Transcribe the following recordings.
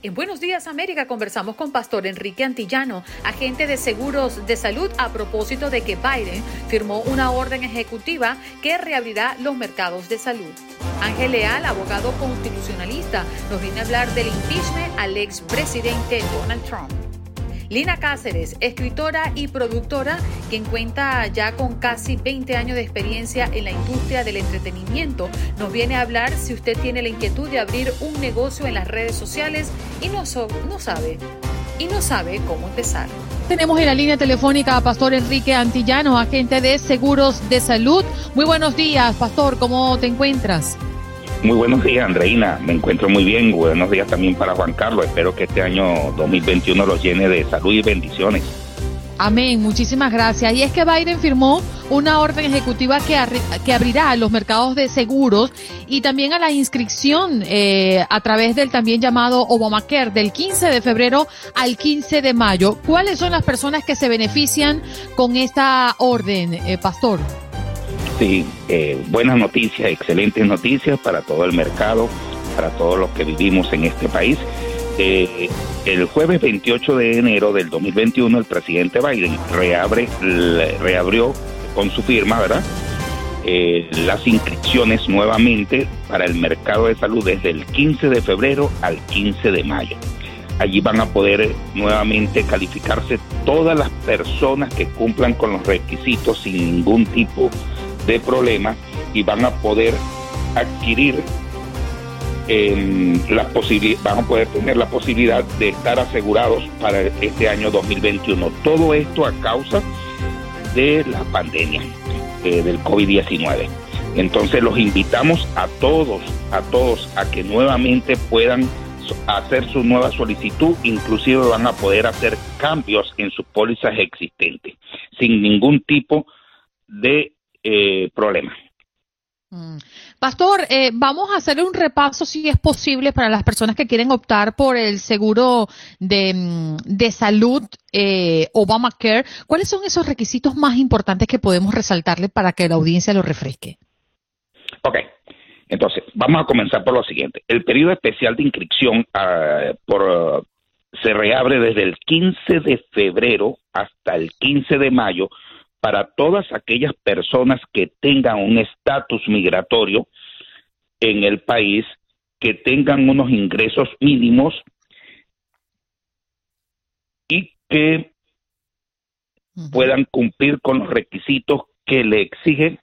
En Buenos Días América conversamos con Pastor Enrique Antillano, agente de seguros de salud, a propósito de que Biden firmó una orden ejecutiva que reabrirá los mercados de salud. Ángel Leal, abogado constitucionalista, nos viene a hablar del impeachment al expresidente Donald Trump. Lina Cáceres, escritora y productora, quien cuenta ya con casi 20 años de experiencia en la industria del entretenimiento, nos viene a hablar si usted tiene la inquietud de abrir un negocio en las redes sociales y no, sabe y no sabe cómo empezar. Tenemos en la línea telefónica a Pastor Enrique Antillano, agente de seguros de salud. Muy buenos días, Pastor, ¿cómo te encuentras? Muy buenos días, Andreina. Me encuentro muy bien. Buenos días también para Juan Carlos. Espero que este año 2021 los llene de salud y bendiciones. Amén, muchísimas gracias. Y es que Biden firmó una orden ejecutiva que, que abrirá los mercados de seguros y también a la inscripción eh, a través del también llamado Obamacare del 15 de febrero al 15 de mayo. ¿Cuáles son las personas que se benefician con esta orden, eh, Pastor? Sí, eh, buenas noticias, excelentes noticias para todo el mercado, para todos los que vivimos en este país. Eh, el jueves 28 de enero del 2021 el presidente Biden reabre, reabrió con su firma, ¿verdad? Eh, las inscripciones nuevamente para el mercado de salud desde el 15 de febrero al 15 de mayo. Allí van a poder nuevamente calificarse todas las personas que cumplan con los requisitos sin ningún tipo de problema y van a poder adquirir eh, la posibilidad, van a poder tener la posibilidad de estar asegurados para este año 2021. Todo esto a causa de la pandemia eh, del COVID-19. Entonces los invitamos a todos, a todos, a que nuevamente puedan hacer su nueva solicitud, inclusive van a poder hacer cambios en sus pólizas existentes, sin ningún tipo de eh, problema. Mm. Pastor, eh, vamos a hacer un repaso, si es posible, para las personas que quieren optar por el seguro de, mm, de salud eh, Obamacare. ¿Cuáles son esos requisitos más importantes que podemos resaltarle para que la audiencia lo refresque? Ok, entonces vamos a comenzar por lo siguiente. El periodo especial de inscripción ah, por, se reabre desde el 15 de febrero hasta el 15 de mayo para todas aquellas personas que tengan un estatus migratorio en el país, que tengan unos ingresos mínimos y que puedan cumplir con los requisitos que le exige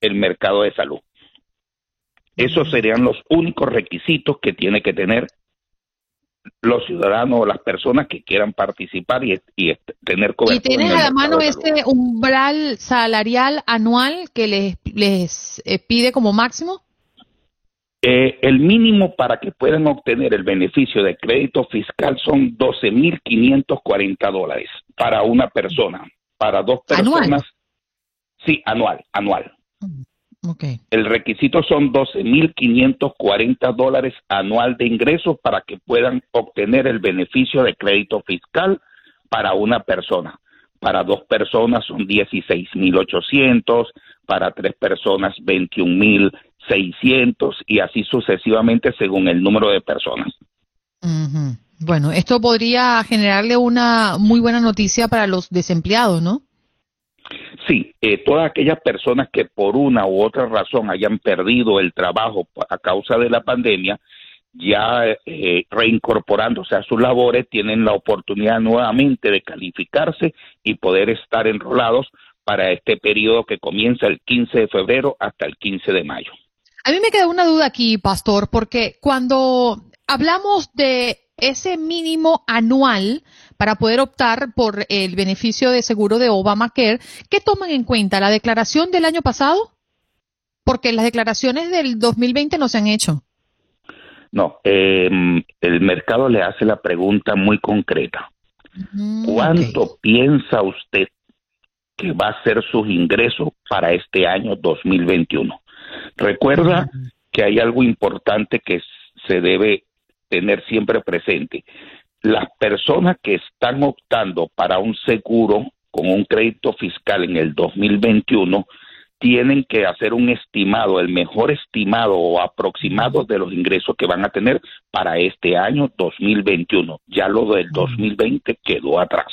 el mercado de salud. Esos serían los únicos requisitos que tiene que tener los ciudadanos o las personas que quieran participar y, tener cobertura. ¿Y tienes a la mano ese umbral salarial anual que les, les eh, pide como máximo? Eh, el mínimo para que puedan obtener el beneficio de crédito fiscal son 12.540 dólares para una persona. Para dos personas. ¿Anual? Sí, anual, anual. El requisito son 12.540 dólares anual de ingresos para que puedan obtener el beneficio de crédito fiscal para una persona. Para dos personas son 16.800, para tres personas 21.600 y así sucesivamente según el número de personas. Bueno, esto podría generarle una muy buena noticia para los desempleados, ¿no? Sí, eh, todas aquellas personas que por una u otra razón hayan perdido el trabajo a causa de la pandemia, ya eh, reincorporándose a sus labores, tienen la oportunidad nuevamente de calificarse y poder estar enrolados para este periodo que comienza el 15 de febrero hasta el 15 de mayo. A mí me queda una duda aquí, Pastor, porque cuando hablamos de ese mínimo anual para poder optar por el beneficio de seguro de Obamacare, ¿qué toman en cuenta? ¿La declaración del año pasado? Porque las declaraciones del 2020 no se han hecho. No, em, el mercado le hace la pregunta muy concreta. Mm, ¿Cuánto piensa usted que va a ser sus ingresos para este año 2021? Recuerda que hay algo importante que se debe tener siempre presente. Las personas que están optando para un seguro con un crédito fiscal en el 2021 tienen que hacer un estimado, el mejor estimado o aproximado de los ingresos que van a tener para este año 2021. Ya lo del 2020 quedó atrás.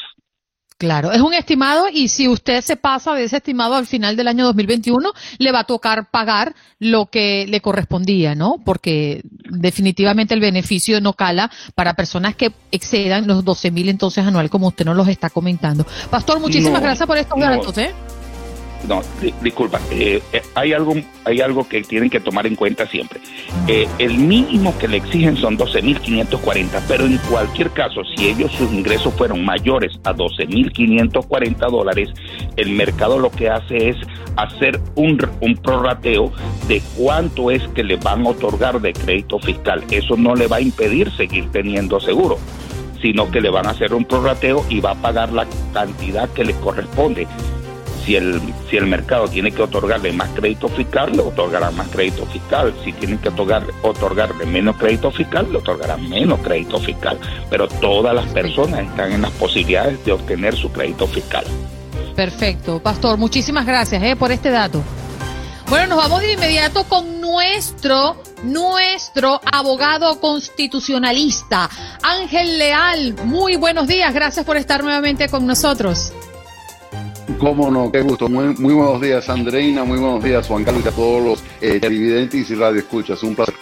Claro, es un estimado y si usted se pasa de ese estimado al final del año 2021, le va a tocar pagar lo que le correspondía, ¿no? Porque definitivamente el beneficio no cala para personas que excedan los 12 mil entonces anual, como usted nos los está comentando. Pastor, muchísimas gracias por estos datos, ¿eh? No, disculpa, eh, eh, hay algo hay algo que tienen que tomar en cuenta siempre. Eh, el mínimo que le exigen son 12.540, pero en cualquier caso, si ellos sus ingresos fueron mayores a 12.540 dólares, el mercado lo que hace es hacer un, un prorrateo de cuánto es que le van a otorgar de crédito fiscal. Eso no le va a impedir seguir teniendo seguro sino que le van a hacer un prorrateo y va a pagar la cantidad que le corresponde si el, si el mercado tiene que otorgarle más crédito fiscal, le otorgará más crédito fiscal. Si tienen que otorgar, otorgarle menos crédito fiscal, le otorgarán menos crédito fiscal. Pero todas las personas están en las posibilidades de obtener su crédito fiscal. Perfecto. Pastor, muchísimas gracias eh, por este dato. Bueno, nos vamos de inmediato con nuestro, nuestro abogado constitucionalista, Ángel Leal. Muy buenos días, gracias por estar nuevamente con nosotros. Cómo no, qué gusto. Muy, buenos días, Andreina. Muy buenos días, Juan Carlos, y a todos los eh, televidentes y radio escuchas. Un placer.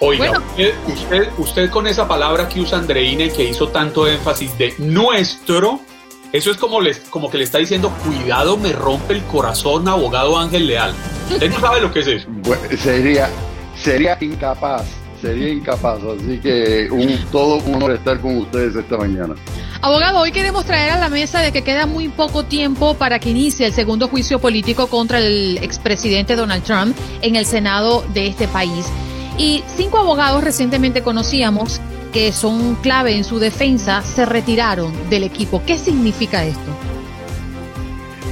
Oiga, usted, usted, con esa palabra que usa Andreina y que hizo tanto énfasis de nuestro, eso es como, les, como que le está diciendo, cuidado, me rompe el corazón, abogado Ángel Leal. Usted no sabe lo que es eso. sería, sería incapaz, sería incapaz. Así que un, todo un honor estar con ustedes esta mañana. Abogado, hoy queremos traer a la mesa de que queda muy poco tiempo para que inicie el segundo juicio político contra el expresidente Donald Trump en el Senado de este país. Y cinco abogados recientemente conocíamos que son clave en su defensa se retiraron del equipo. ¿Qué significa esto?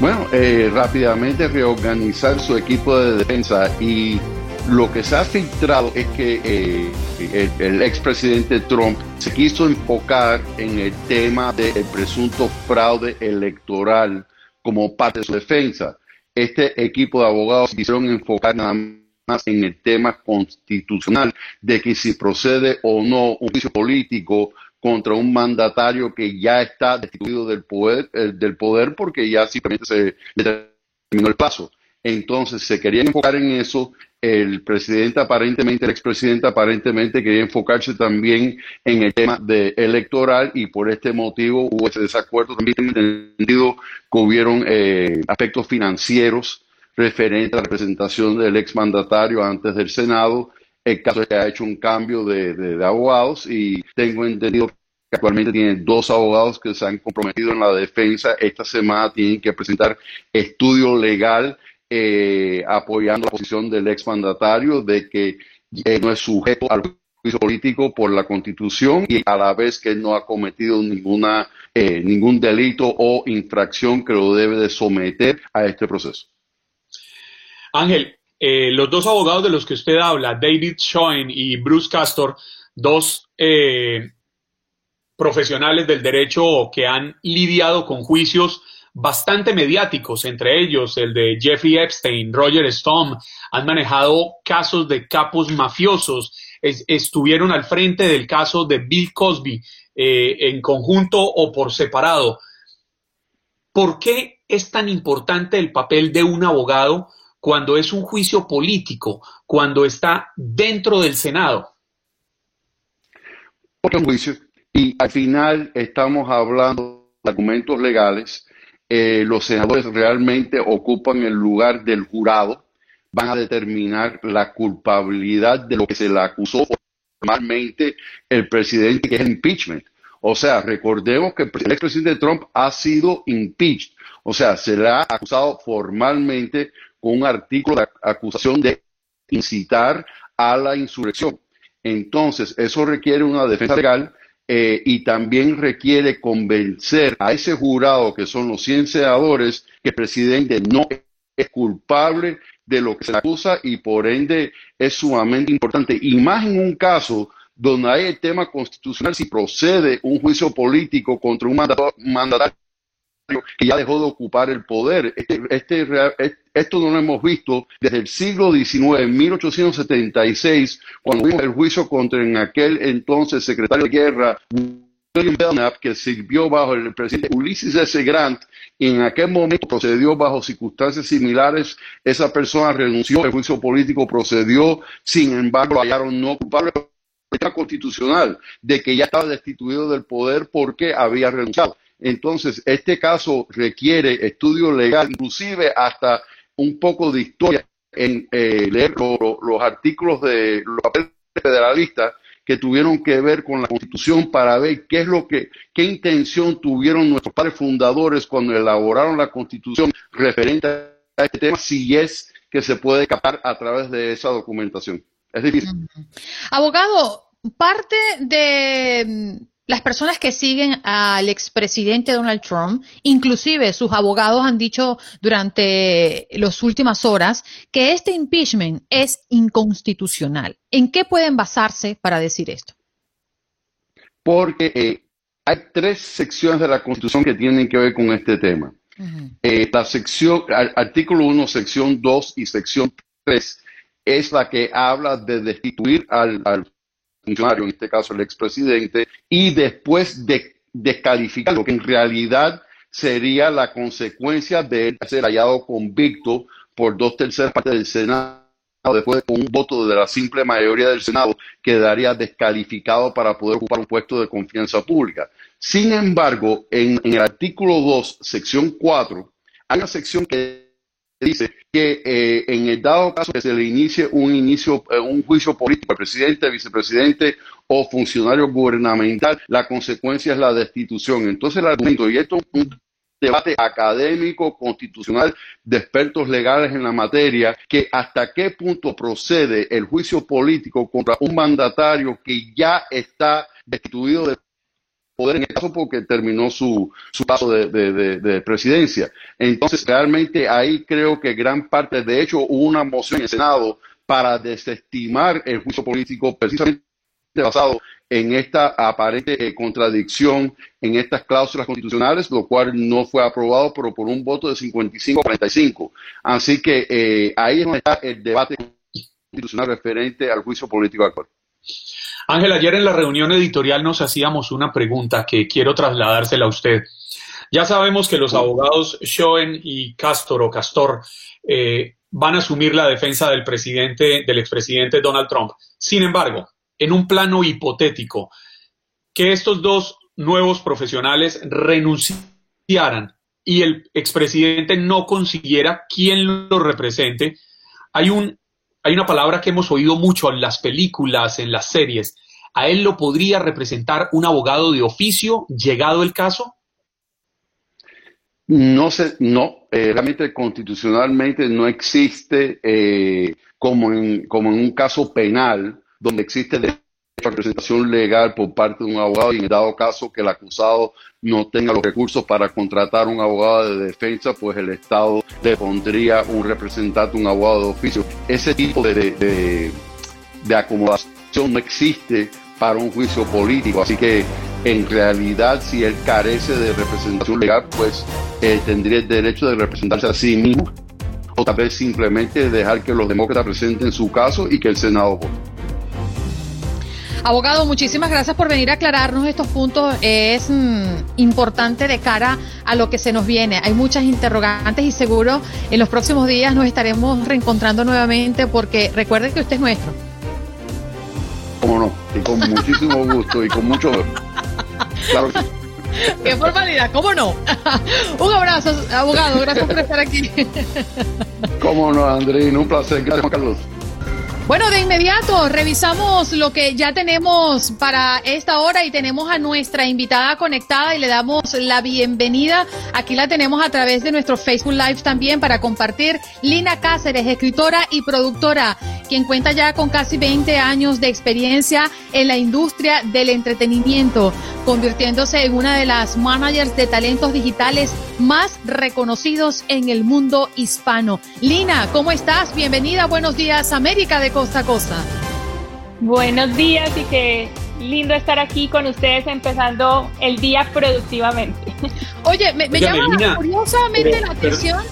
Bueno, eh, rápidamente reorganizar su equipo de defensa y lo que se ha filtrado es que eh, el, expresidente Trump se quiso enfocar en el tema del presunto fraude electoral como parte de su defensa. Este equipo de abogados quisieron enfocar nada más en el tema constitucional de que si procede o no un juicio político contra un mandatario que ya está destituido del poder, eh, del poder porque ya simplemente se terminó el paso. Entonces se quería enfocar en eso. El presidente aparentemente, el expresidente aparentemente quería enfocarse también en el tema de electoral y por este motivo hubo ese desacuerdo. También entendido que hubieron eh, aspectos financieros referentes a la representación del exmandatario antes del Senado. El caso es que ha hecho un cambio de, de abogados y tengo entendido que actualmente tiene dos abogados que se han comprometido en la defensa. Esta semana tienen que presentar estudio legal eh, apoyando la posición del exmandatario de que eh, no es sujeto al juicio político por la Constitución y a la vez que no ha cometido ninguna eh, ningún delito o infracción que lo debe de someter a este proceso. Ángel, los dos abogados de los que usted habla, David Schoen y Bruce Castor, dos profesionales del derecho que han lidiado con juicios bastante mediáticos, entre ellos el de Jeffrey Epstein, Roger Stone, han manejado casos de capos mafiosos, estuvieron al frente del caso de Bill Cosby eh, en conjunto o por separado. ¿Por qué es tan importante el papel de un abogado cuando es un juicio político, cuando está dentro del Senado? Un juicio y al final estamos hablando de argumentos legales eh, los senadores realmente ocupan el lugar del jurado, van a determinar la culpabilidad de lo que se le acusó formalmente el presidente, que es impeachment. O sea, recordemos que el expresidente Trump ha sido impeached. O sea, se le ha acusado formalmente con un artículo de acusación de incitar a la insurrección. Entonces, eso requiere una defensa legal eh, y también requiere convencer a ese jurado, que son los 100 senadores, que el presidente no es culpable de lo que se acusa y por ende es sumamente importante. Y más en un caso donde hay el tema constitucional, si procede un juicio político contra un mandatario que ya dejó de ocupar el poder. Este, este, esto no lo hemos visto desde el siglo XIX, en 1876, cuando vimos el juicio contra en aquel entonces secretario de guerra, William Belknap, que sirvió bajo el presidente Ulysses S. Grant, y en aquel momento procedió bajo circunstancias similares. Esa persona renunció, el juicio político procedió, sin embargo, lo hallaron no culpable constitucional de que ya estaba destituido del poder porque había renunciado. Entonces, este caso requiere estudio legal, inclusive hasta un poco de historia en eh, leer los artículos de los papeles federalistas que tuvieron que ver con la Constitución para ver qué es lo que, qué intención tuvieron nuestros padres fundadores cuando elaboraron la Constitución referente a este tema, si es que se puede captar a través de esa documentación. Es difícil. Abogado, parte de las personas que siguen al expresidente Donald Trump, inclusive sus abogados han dicho durante las últimas horas que este impeachment es inconstitucional. ¿En qué pueden basarse para decir esto? Porque eh, hay tres secciones de la Constitución que tienen que ver con este tema. Eh, la sección, artículo 1, sección 2 y sección 3 es la que habla de destituir al funcionario, en este caso el expresidente, y después de descalificarlo, que en realidad sería la consecuencia de ser hallado convicto por dos terceras partes del Senado, después con un voto de la simple mayoría del Senado, quedaría descalificado para poder ocupar un puesto de confianza pública. Sin embargo, en, en el artículo 2, sección 4, hay una sección que dice que eh, en el dado caso que se le inicie un inicio, eh, un juicio político al presidente, vicepresidente o funcionario gubernamental, la consecuencia es la destitución. Entonces el argumento, y esto es un debate académico, constitucional, de expertos legales en la materia, que hasta qué punto procede el juicio político contra un mandatario que ya está destituido de poder en el caso porque terminó su, su paso de, de, presidencia. Entonces, realmente ahí creo que gran parte, de hecho, hubo una moción en el Senado para desestimar el juicio político precisamente basado en esta aparente eh, contradicción en estas cláusulas constitucionales, lo cual no fue aprobado, pero por un voto de 55 a 45. Así que eh, ahí está el debate constitucional referente al juicio político actual. Ángel, ayer en la reunión editorial nos hacíamos una pregunta que quiero trasladársela a usted. Ya sabemos que los abogados Schoen y Castor o Castor eh, van a asumir la defensa del presidente, del expresidente Donald Trump. Sin embargo, en un plano hipotético, que estos dos nuevos profesionales renunciaran y el expresidente no consiguiera quien lo represente, hay un hay una palabra que hemos oído mucho en las películas, en las series. ¿A él lo podría representar un abogado de oficio llegado el caso? No sé, no, eh, realmente constitucionalmente no existe eh, como, en, como en un caso penal donde existe representación legal por parte de un abogado y en dado caso que el acusado no tenga los recursos para contratar un abogado de defensa, pues el Estado le pondría un representante, un abogado de oficio. Ese tipo de, de, acomodación no existe para un juicio político, así que en realidad si él carece de representación legal, pues eh, tendría el derecho de representarse a sí mismo o tal vez simplemente dejar que los demócratas presenten su caso y que el Senado vote. Abogado, muchísimas gracias por venir a aclararnos estos puntos. Es mm, importante de cara a lo que se nos viene. Hay muchas interrogantes y seguro en los próximos días nos estaremos reencontrando nuevamente porque recuerden que usted es nuestro. Cómo no, y con muchísimo gusto y con mucho... Claro Qué formalidad, ¿cómo no? Un abrazo, abogado, gracias por estar aquí. Cómo no, Andrés, un placer. Gracias, Juan Carlos. Bueno, de inmediato revisamos lo que ya tenemos para esta hora y tenemos a nuestra invitada conectada y le damos la bienvenida. Aquí la tenemos a través de nuestro Facebook Live también para compartir. Lina Cáceres, escritora y productora, quien cuenta ya con casi 20 años de experiencia en la industria del entretenimiento, convirtiéndose en una de las managers de talentos digitales más reconocidos en el mundo hispano. Lina, ¿cómo estás? Bienvenida, buenos días, América de Costa a Costa. Buenos días y qué lindo estar aquí con ustedes empezando el día productivamente. Oye, me, llama curiosamente la atención.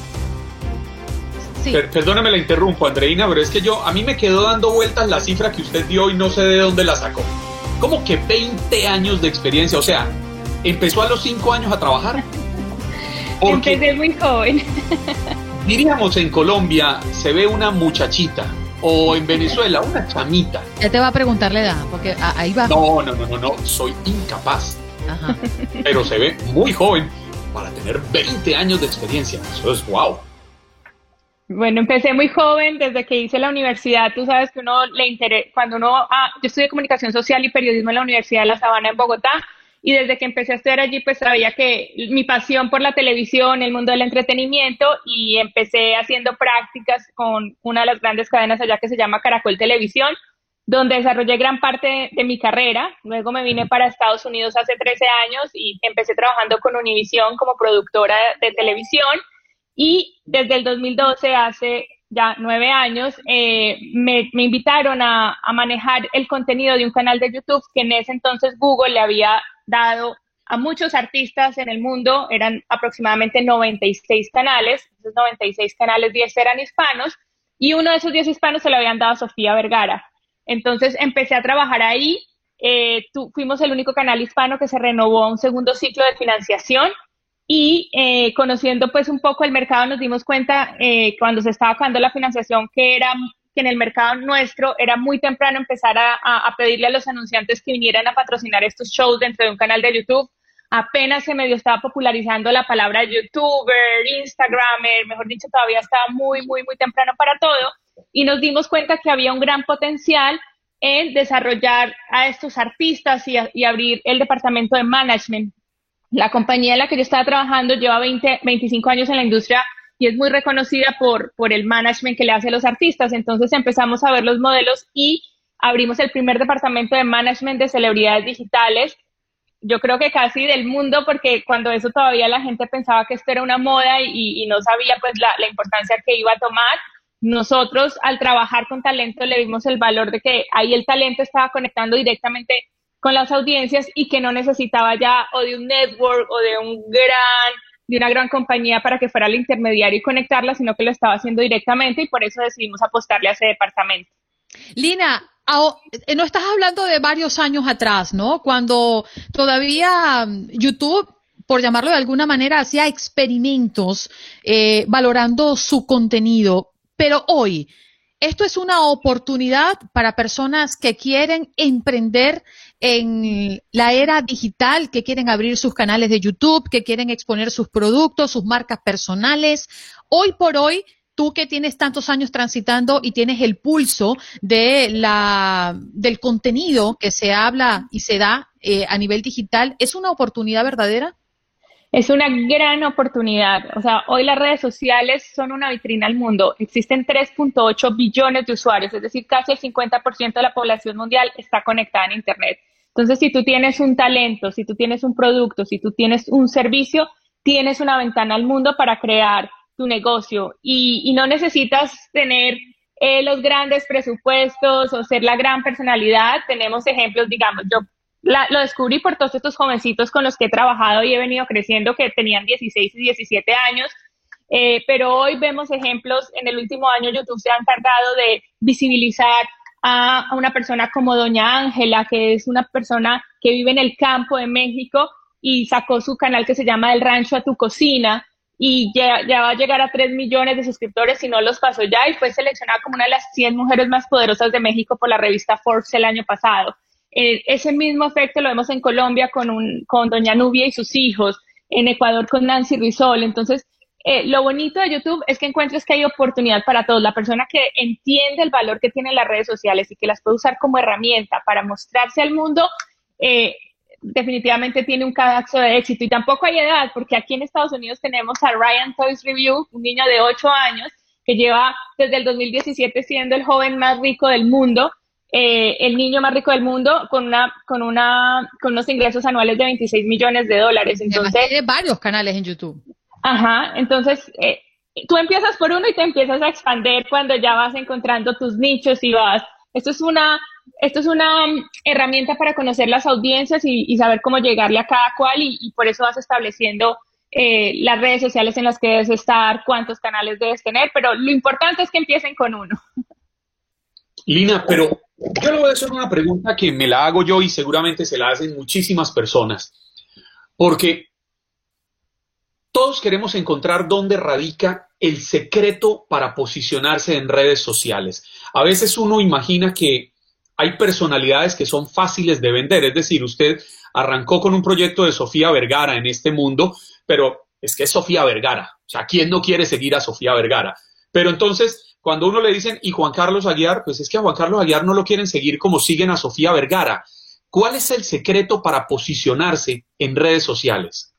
perdóname la interrumpo, Andreina, pero es que yo, a mí me quedó dando vueltas la cifra que usted dio y no sé de dónde la sacó. ¿Cómo que 20 años de experiencia? O sea, ¿empezó a los 5 años a trabajar? Empecé muy joven. diríamos en Colombia, se ve una muchachita o en Venezuela, una chamita. Ya te va a preguntar la edad, porque ahí va. No, no, no, no, no, soy incapaz. Ajá. Pero se ve muy joven para tener 20 años de experiencia. Eso es wow. Bueno, empecé muy joven, desde que hice la universidad, tú sabes que uno le interesa, cuando uno, ah, yo estudié comunicación social y periodismo en la Universidad de La Sabana en Bogotá, y desde que empecé a estudiar allí, pues sabía que mi pasión por la televisión, el mundo del entretenimiento, y empecé haciendo prácticas con una de las grandes cadenas allá que se llama Caracol Televisión, donde desarrollé gran parte de mi carrera. Luego me vine para Estados Unidos hace 13 años y empecé trabajando con Univision como productora de televisión. Y desde el 2012, hace ya nueve años, eh, me, invitaron a, manejar el contenido de un canal de YouTube que en ese entonces Google le había dado a muchos artistas en el mundo, eran aproximadamente 96 canales, esos 96 canales, 10 eran hispanos, y uno de esos 10 hispanos se lo habían dado a Sofía Vergara. Entonces empecé a trabajar ahí, eh, fuimos el único canal hispano que se renovó un segundo ciclo de financiación y eh, conociendo pues un poco el mercado nos dimos cuenta eh, cuando se estaba acabando la financiación que era que en el mercado nuestro era muy temprano empezar a, pedirle a los anunciantes que vinieran a patrocinar estos shows dentro de un canal de YouTube. Apenas se medio estaba popularizando la palabra youtuber, instagramer, mejor dicho, todavía estaba muy, muy, muy temprano para todo. Y nos dimos cuenta que había un gran potencial en desarrollar a estos artistas y, y abrir el departamento de management. La compañía en la que yo estaba trabajando lleva 20, 25 años en la industria y es muy reconocida por, por el management que le hace a los artistas. Entonces empezamos a ver los modelos y abrimos el primer departamento de management de celebridades digitales. Yo creo que casi del mundo, porque cuando eso todavía la gente pensaba que esto era una moda y, no sabía pues la, la importancia que iba a tomar. Nosotros al trabajar con talento le vimos el valor de que ahí el talento estaba conectando directamente con las audiencias y que no necesitaba ya o de un network o de un gran de una gran compañía para que fuera el intermediario y conectarla, sino que lo estaba haciendo directamente y por eso decidimos apostarle a ese departamento. Lina, eh, no estás hablando de varios años atrás, ¿no? Cuando todavía mm, YouTube por llamarlo de alguna manera, hacía experimentos eh, valorando su contenido. Pero hoy, esto es una oportunidad para personas que quieren emprender en la era digital, que quieren abrir sus canales de YouTube, que quieren exponer sus productos, sus marcas personales. Hoy por hoy, tú que tienes tantos años transitando y tienes el pulso de la, del contenido que se habla y se da eh, a nivel digital, ¿es una oportunidad verdadera? Es una gran oportunidad. O sea, hoy las redes sociales son una vitrina al mundo. Existen 3.8 billones de usuarios, es decir, casi el 50% de la población mundial está conectada en Internet. Entonces, si tú tienes un talento, si tú tienes un producto, si tú tienes un servicio, tienes una ventana al mundo para crear tu negocio y, no necesitas tener eh, los grandes presupuestos o ser la gran personalidad. Tenemos ejemplos, digamos, yo lo descubrí por todos estos jovencitos con los que he trabajado y he venido creciendo que tenían 16 y 17 años. Eh, pero hoy vemos ejemplos, en el último año YouTube se ha encargado de visibilizar a, una persona como Doña Ángela, que es una persona que vive en el campo de México y sacó su canal que se llama El Rancho a tu Cocina y ya, ya, va a llegar a 3 millones de suscriptores si no los pasó ya y fue seleccionada como una de las 100 mujeres más poderosas de México por la revista Forbes el año pasado. Eh, ese mismo efecto lo vemos en Colombia con, un, con Doña Nubia y sus hijos, en Ecuador con Nancy Rizol. Entonces, eh, lo bonito de YouTube es que encuentres que hay oportunidad para todos. La persona que entiende el valor que tienen las redes sociales y que las puede usar como herramienta para mostrarse al mundo, eh, definitivamente tiene un caso de éxito. Y tampoco hay edad, porque aquí en Estados Unidos tenemos a Ryan Toys Review, un niño de 8 años, que lleva desde el 2017 siendo el joven más rico del mundo, eh, el niño más rico del mundo, con una, con una, con unos ingresos anuales de 26 millones de dólares. Entonces, tiene varios canales en YouTube. Ajá, entonces eh, tú empiezas por uno y te empiezas a expandir cuando ya vas encontrando tus nichos y vas. Esto es una, esto es una mm, herramienta para conocer las audiencias y, saber cómo llegarle a cada cual y por eso vas estableciendo eh, las redes sociales en las que debes estar, cuántos canales debes tener, pero lo importante es que empiecen con uno. Lina, pero yo le voy a hacer una pregunta que me la hago yo y seguramente se la hacen muchísimas personas, porque todos queremos encontrar dónde radica el secreto para posicionarse en redes sociales. A veces uno imagina que hay personalidades que son fáciles de vender, es decir, usted arrancó con un proyecto de Sofía Vergara en este mundo, pero es que es Sofía Vergara. O sea, ¿quién no quiere seguir a Sofía Vergara? Pero entonces, cuando uno le dicen, ¿y Juan Carlos Aguiar? Pues es que a Juan Carlos Aguiar no lo quieren seguir como siguen a Sofía Vergara. ¿Cuál es el secreto para posicionarse en redes sociales?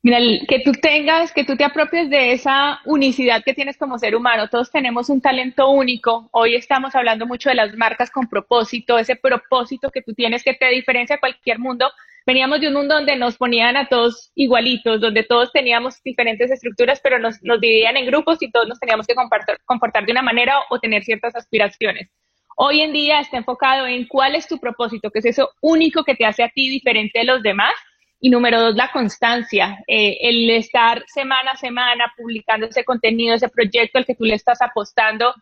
Mira, que tú tengas, que tú te apropies de esa unicidad que tienes como ser humano. Todos tenemos un talento único. Hoy estamos hablando mucho de las marcas con propósito, ese propósito que tú tienes que te diferencia a cualquier mundo veníamos de un mundo donde nos ponían a todos igualitos, donde todos teníamos diferentes estructuras, pero nos, dividían en grupos y todos nos teníamos que comportar, comportar de una manera o, tener ciertas aspiraciones. Hoy en día está enfocado en cuál es tu propósito, que es eso único que te hace a ti diferente de los demás. Y número dos, la constancia, eh, el estar semana a semana publicando ese contenido, ese proyecto al que tú le estás apostando,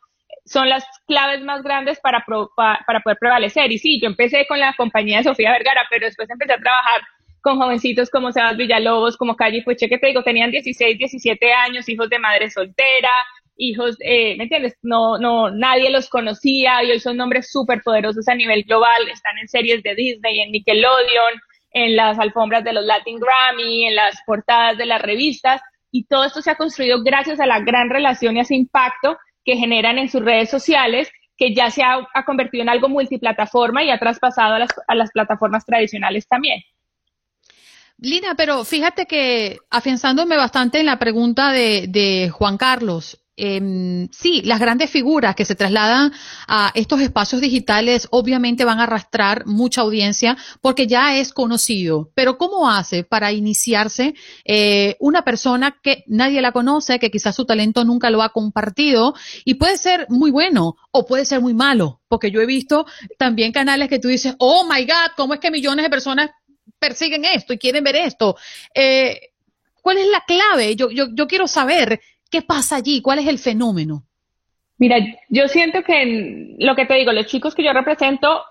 son las claves más grandes para, para poder prevalecer. Y sí, yo empecé con la compañía de Sofía Vergara, pero después empecé a trabajar con jovencitos como Sebas Villalobos, como Calle Puche, que te digo, tenían 16, 17 años, hijos de madre soltera, hijos, eh, ¿me entiendes? No, no, nadie los conocía y hoy son nombres súper poderosos a nivel global, están en series de Disney, en Nickelodeon, en las alfombras de los Latin Grammy, en las portadas de las revistas, y todo esto se ha construido gracias a la gran relación y a ese impacto que generan en sus redes sociales, que ya se ha, convertido en algo multiplataforma y ha traspasado a las, plataformas tradicionales también. Lina, pero fíjate que afianzándome bastante en la pregunta de, de Juan Carlos, eh, sí, las grandes figuras que se trasladan a estos espacios digitales obviamente van a arrastrar mucha audiencia porque ya es conocido. Pero ¿cómo hace para iniciarse eh, una persona que nadie la conoce, que quizás su talento nunca lo ha compartido y puede ser muy bueno o puede ser muy malo? Porque yo he visto también canales que tú dices, oh my God, ¿cómo es que millones de personas persiguen esto y quieren ver esto? Eh, ¿Cuál es la clave? Yo, yo, yo quiero saber ¿Qué pasa allí? ¿Cuál es el fenómeno? Mira, yo siento que lo que te digo, los chicos que yo represento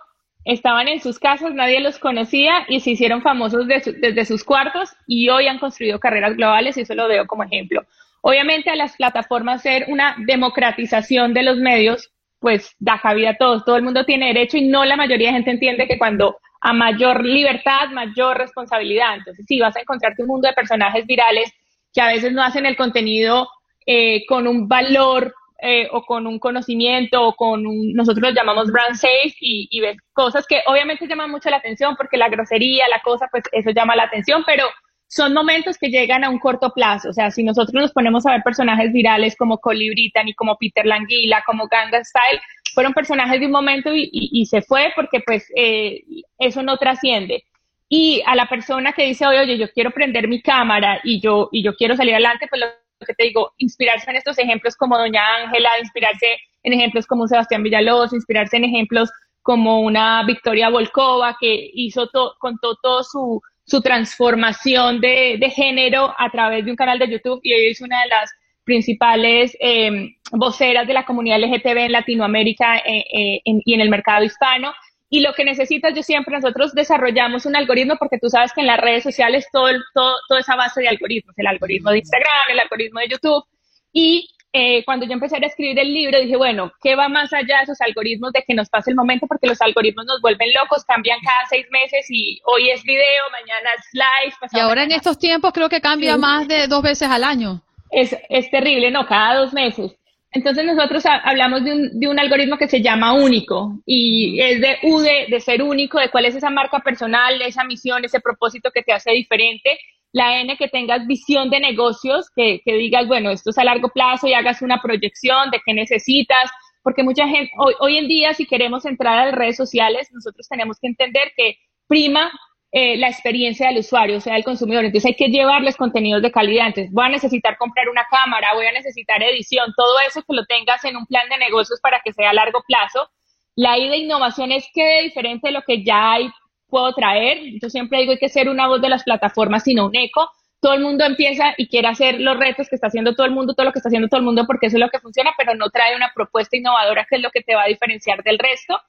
estaban en sus casas, nadie los conocía y se hicieron famosos desde sus cuartos y hoy han construido carreras globales y eso lo veo como ejemplo. Obviamente a las plataformas ser una democratización de los medios, pues da cabida a todos, todo el mundo tiene derecho y no la mayoría de gente entiende que cuando a mayor libertad, mayor responsabilidad. Entonces, sí, vas a encontrarte un mundo de personajes virales que a veces no hacen el contenido eh, con un valor eh, o con un conocimiento o con un, nosotros lo llamamos brand safe y, y ves cosas que obviamente llaman mucho la atención porque la grosería, la cosa, pues eso llama la atención, pero son momentos que llegan a un corto plazo. O sea, si nosotros nos ponemos a ver personajes virales como Colibrí y como Peter Languila, como Ganga Style, fueron personajes de un momento y, y, se fue porque pues eh, eso no trasciende. Y a la persona que dice, oye, oye, yo quiero prender mi cámara y yo, y yo quiero salir adelante, pues lo que te digo, inspirarse en estos ejemplos como Doña Ángela, inspirarse en ejemplos como Sebastián Villalobos, inspirarse en ejemplos como una Victoria Volkova que hizo contó todo su, su transformación de, de, género a través de un canal de YouTube y hoy es una de las principales eh, voceras de la comunidad LGTB en Latinoamérica eh, eh, y en el mercado hispano. Y lo que necesitas, yo siempre, nosotros desarrollamos un algoritmo porque tú sabes que en las redes sociales todo, todo, toda esa base de algoritmos, el algoritmo de Instagram, el algoritmo de YouTube. Y eh, cuando yo empecé a escribir el libro, dije, bueno, ¿qué va más allá de esos algoritmos de que nos pase el momento? Porque los algoritmos nos vuelven locos, cambian cada seis meses y hoy es video, mañana es live. Y ahora en estos tiempos creo que cambia más de dos veces al año. es, es terrible, ¿no? Cada dos meses. Entonces nosotros hablamos de un, de un, algoritmo que se llama único y es de U de, ser único, de cuál es esa marca personal, esa misión, ese propósito que te hace diferente. La N que tengas visión de negocios, que, que digas, bueno, esto es a largo plazo y hagas una proyección de qué necesitas, porque mucha gente, hoy, hoy en día si queremos entrar a las redes sociales, nosotros tenemos que entender que prima eh, la experiencia del usuario, o sea, del consumidor. Entonces hay que llevarles contenidos de calidad. Entonces voy a necesitar comprar una cámara, voy a necesitar edición, todo eso que lo tengas en un plan de negocios para que sea a largo plazo. La idea de innovación es que diferente de lo que ya hay, puedo traer. Yo siempre digo hay que ser una voz de las plataformas, sino un eco. Todo el mundo empieza y quiere hacer los retos que está haciendo todo el mundo, todo lo que está haciendo todo el mundo, porque eso es lo que funciona, pero no trae una propuesta innovadora que es lo que te va a diferenciar del resto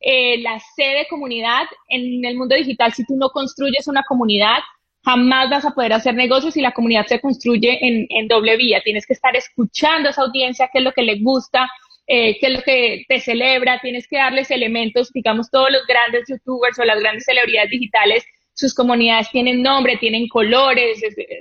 eh, la sede de comunidad en el mundo digital, si tú no construyes una comunidad, jamás vas a poder hacer negocios y la comunidad se construye en, doble vía. Tienes que estar escuchando a esa audiencia, qué es lo que le gusta, eh, qué es lo que te celebra, tienes que darles elementos, digamos, todos los grandes youtubers o las grandes celebridades digitales, sus comunidades tienen nombre, tienen colores,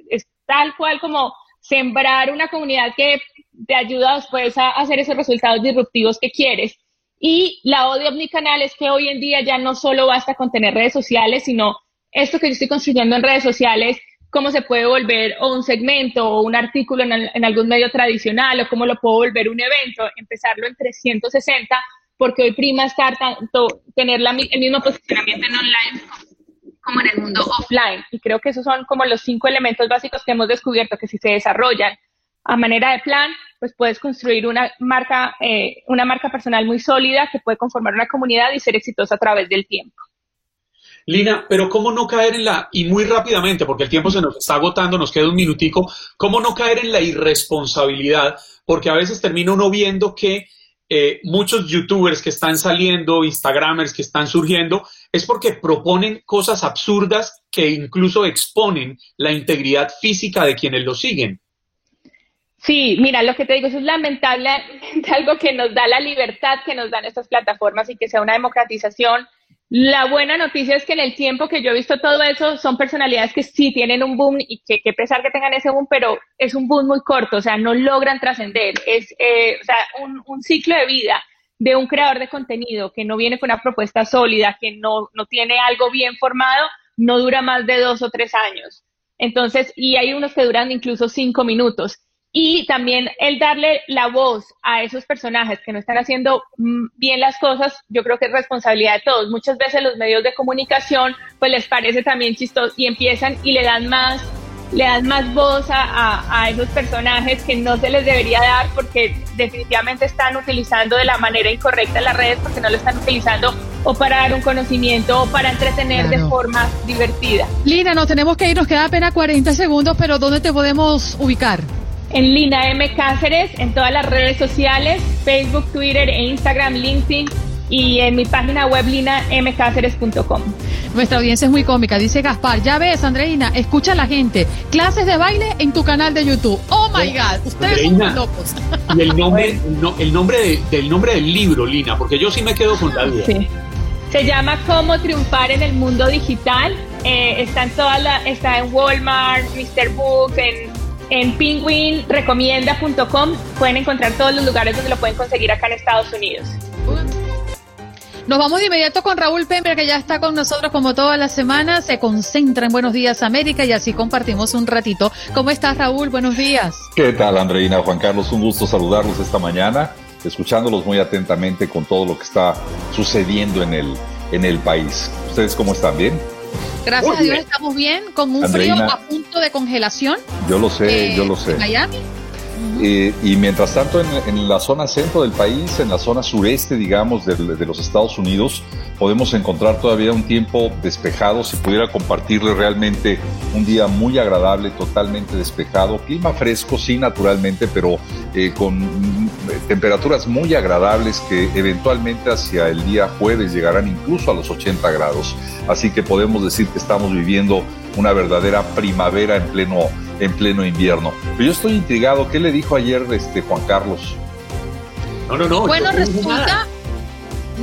es, tal cual como sembrar una comunidad que te ayuda después a hacer esos resultados disruptivos que quieres. Y la odio omnicanal es que hoy en día ya no solo basta con tener redes sociales, sino esto que yo estoy construyendo en redes sociales, cómo se puede volver o un segmento o un artículo en, algún medio tradicional o cómo lo puedo volver un evento, empezarlo en 360, porque hoy prima estar tanto, tener la, el mismo posicionamiento en online como en el mundo offline. Y creo que esos son como los cinco elementos básicos que hemos descubierto que si se desarrollan a manera de plan, pues puedes construir una marca, eh, una marca personal muy sólida que puede conformar una comunidad y ser exitosa a través del tiempo. Lina, pero ¿cómo no caer en la, y muy rápidamente, porque el tiempo se nos está agotando, nos queda un minutico, ¿cómo no caer en la irresponsabilidad? Porque a veces termina uno viendo que eh, muchos youtubers que están saliendo, instagramers que están surgiendo, es porque proponen cosas absurdas que incluso exponen la integridad física de quienes lo siguen. Sí, mira, lo que te digo, eso es lamentable, algo que nos da la libertad que nos dan estas plataformas y que sea una democratización. La buena noticia es que en el tiempo que yo he visto todo eso, son personalidades que sí tienen un boom y que, que pesar que tengan ese boom, pero es un boom muy corto, o sea, no logran trascender. Es, eh, o sea, un, un, ciclo de vida de un creador de contenido que no viene con una propuesta sólida, que no, no tiene algo bien formado, no dura más de dos o tres años. Entonces, y hay unos que duran incluso cinco minutos y también el darle la voz a esos personajes que no están haciendo mm, bien las cosas, yo creo que es responsabilidad de todos. Muchas veces los medios de comunicación pues les parece también chistoso y empiezan y le dan más le dan más voz a, a, esos personajes que no se les debería dar porque definitivamente están utilizando de la manera incorrecta las redes porque no lo están utilizando o para dar un conocimiento o para entretener de forma divertida. Lina, nos tenemos que ir, nos queda apenas 40 segundos, pero ¿dónde te podemos ubicar? En Lina M. Cáceres, en todas las redes sociales, Facebook, Twitter e Instagram, LinkedIn y en mi página web linamcáceres.com. Nuestra audiencia es muy cómica, dice Gaspar. Ya ves, Andreina, escucha a la gente. Clases de baile en tu canal de YouTube. Oh my God, ustedes son locos. Y el nombre, el nombre del nombre del libro, Lina, porque yo sí me quedo con la duda. Se llama Cómo triunfar en el mundo digital. Eh, está en toda la, está en Walmart, Mr. Book, en en penguinrecomienda.com pueden encontrar todos los lugares donde lo pueden conseguir acá en Estados Unidos. Nos vamos de inmediato con Raúl Pember, que ya está con nosotros como todas las semanas. Se concentra en Buenos Días América y así compartimos un ratito. ¿Cómo estás, Raúl? Buenos días. ¿Qué tal, Andreina? Juan Carlos, un gusto saludarlos esta mañana, escuchándolos muy atentamente con todo lo que está sucediendo en el, en el país. ¿Ustedes cómo están? ¿Bien? Gracias a Dios estamos bien, con un frío a punto de congelación. Yo lo sé, yo lo sé. Miami. Eh, y mientras tanto, en, la zona centro del país, en la zona sureste, digamos, de, los Estados Unidos, podemos encontrar todavía un tiempo despejado. Si pudiera compartirle realmente un día muy agradable, totalmente despejado, clima fresco, sí, naturalmente, pero eh, con mm, temperaturas muy agradables que eventualmente hacia el día jueves llegarán incluso a los 80 grados. Así que podemos decir que estamos viviendo una verdadera primavera en pleno en pleno invierno. Pero yo estoy intrigado, ¿qué le dijo ayer este Juan Carlos? No, no, no. Bueno, resulta,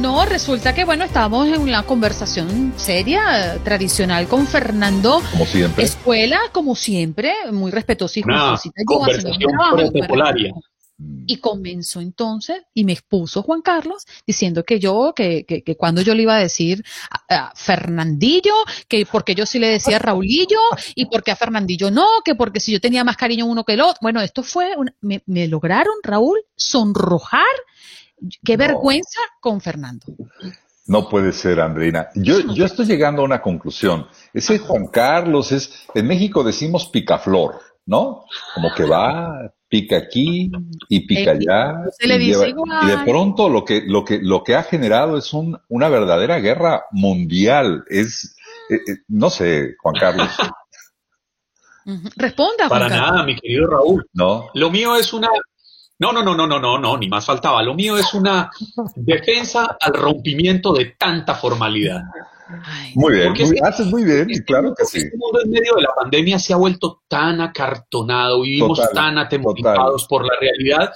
No, resulta que bueno, estábamos en una conversación seria, tradicional con Fernando. Como siempre. Escuela, como siempre, muy respetuosa y Una conversación protocolaria. Y comenzó entonces y me expuso Juan Carlos diciendo que yo, que, que, que cuando yo le iba a decir a, Fernandillo, que porque yo sí le decía Raulillo y porque a Fernandillo no, que porque si yo tenía más cariño uno que el otro. Bueno, esto fue, me, me, lograron, Raúl, sonrojar. Qué vergüenza con Fernando. No puede ser, Andreina. Yo, yo estoy llegando a una conclusión. Ese Juan Carlos es, en México decimos picaflor, ¿no? Como que va, pica aquí y pica allá. Y, de pronto lo que, lo que, lo que ha generado es un, una verdadera guerra mundial. Es, eh, eh, no sé, Juan Carlos. Responda, Juan Para nada, mi querido Raúl. No. Lo mío es una. No, no, no, no, no, no, no, ni más faltaba. Lo mío es una defensa al rompimiento de tanta formalidad muy bien, muy, haces muy bien, este claro que sí. Este mundo en medio de la pandemia se ha vuelto tan acartonado, vivimos tan atemorizados por la realidad,